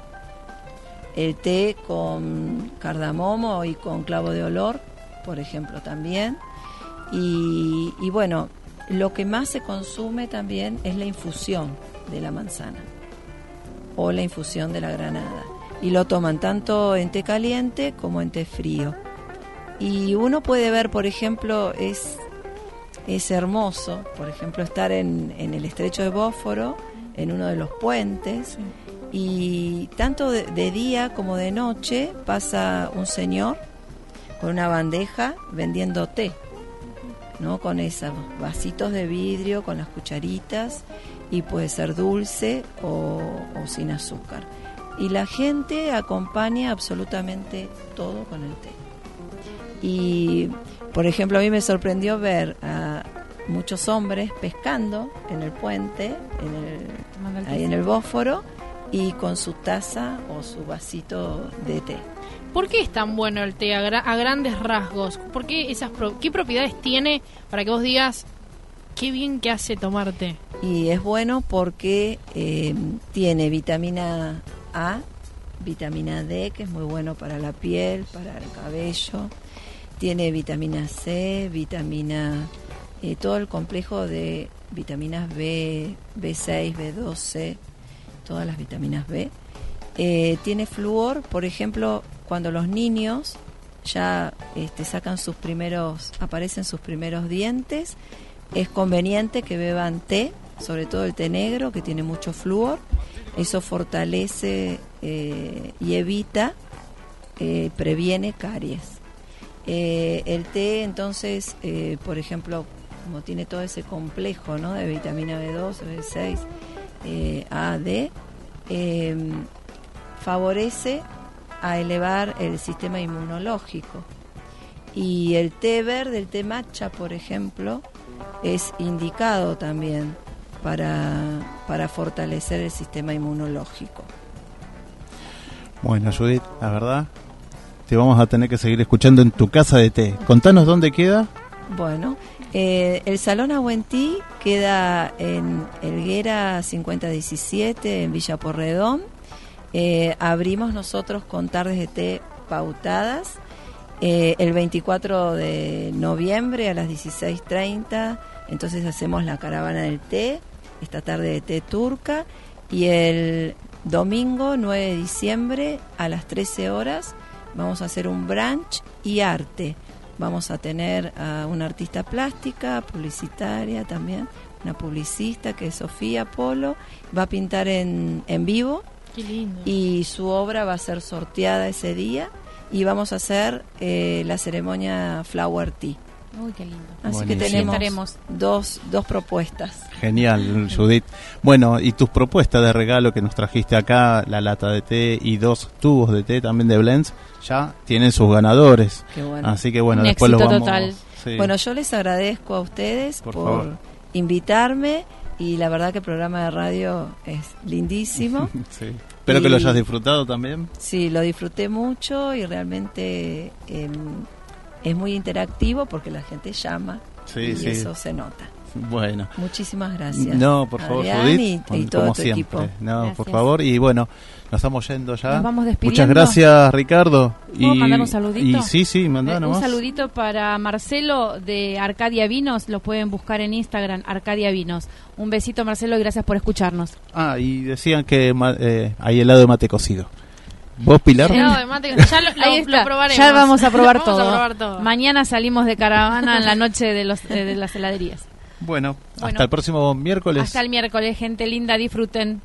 El té con cardamomo y con clavo de olor, por ejemplo, también. Y, y bueno, lo que más se consume también es la infusión de la manzana o la infusión de la granada. Y lo toman tanto en té caliente como en té frío. Y uno puede ver, por ejemplo, es, es hermoso, por ejemplo, estar en, en el estrecho de Bósforo, en uno de los puentes, y tanto de, de día como de noche pasa un señor con una bandeja vendiendo té, ¿no? Con esos vasitos de vidrio, con las cucharitas, y puede ser dulce o, o sin azúcar. Y la gente acompaña absolutamente todo con el té. Y, por ejemplo, a mí me sorprendió ver a muchos hombres pescando en el puente, en el ahí en el Bósforo, y con su taza o su vasito de té. ¿Por qué es tan bueno el té a, gra- a grandes rasgos? ¿Por qué, esas pro- ¿Qué propiedades tiene para que vos digas qué bien que hace tomar té? Y es bueno porque eh, tiene vitamina A, vitamina D, que es muy bueno para la piel, para el cabello. Tiene vitamina C, vitamina, eh, todo el complejo de vitaminas B, B6, B12, todas las vitaminas B. Eh, tiene flúor, por ejemplo, cuando los niños ya este, sacan sus primeros, aparecen sus primeros dientes, es conveniente que beban té, sobre todo el té negro, que tiene mucho flúor. Eso fortalece eh, y evita, previene caries. Eh, el té, entonces, eh, por ejemplo, como tiene todo ese complejo ¿no? de vitamina B2, B6, eh, A, D, eh, favorece a elevar el sistema inmunológico. Y el té verde, el té matcha, por ejemplo, es indicado también para, para fortalecer el sistema inmunológico. Bueno, Judith, la verdad, te vamos a tener que seguir escuchando en tu casa de té. Contanos dónde queda. Bueno, eh, el Salón Agüentí queda en Elguera 5017, en Villa Porredón. Eh, abrimos nosotros con tardes de té pautadas eh, el 24 de noviembre a las 16.30. Entonces hacemos la caravana del té, esta tarde de té turca. Y el domingo 9 de diciembre a las 13 horas vamos a hacer un brunch y arte. Vamos a tener a una artista plástica, publicitaria también, una publicista que es Sofía Polo, va a pintar en, en vivo Qué lindo. y su obra va a ser sorteada ese día y vamos a hacer eh, la ceremonia Flower Tea. Uy, qué lindo. Así Buenísimo. que tenemos Estaremos. dos, dos propuestas. Genial, Judith. Bueno, y tus propuestas de regalo que nos trajiste acá, la lata de té y dos tubos de té también de blends, ya tienen sus ganadores. Qué bueno. Así que bueno, Un después los vamos. total. sí. Bueno, yo les agradezco a ustedes Por invitarme y la verdad que el programa de radio es lindísimo. [laughs] Sí. Espero que lo hayas disfrutado también. Sí, lo disfruté mucho y realmente em, es muy interactivo porque la gente llama Sí, y sí. eso se nota. Bueno. Muchísimas gracias. No, por favor, Adrián Judith, y, y como todo tu siempre. equipo. No, por favor. Y bueno, nos estamos yendo ya. Nos vamos despidiendo. Muchas gracias, Ricardo. ¿Puedo mandar un saludito? Y sí, sí, mandá Eh, un saludito para Marcelo de Arcadia Vinos, lo pueden buscar en Instagram, Arcadia Vinos. Un besito Marcelo y gracias por escucharnos. Ah, y decían que ma- eh, hay helado de mate cocido. ¿Vos, Pilar? Helado de mate, ya lo, lo- Ahí lo está. probaremos. Ya vamos a probar [laughs] Vamos a todo. probar todo. Mañana salimos de caravana en la noche de, los, eh, de las heladerías. Bueno, Bueno. hasta el próximo miércoles. Hasta el miércoles, gente linda, disfruten.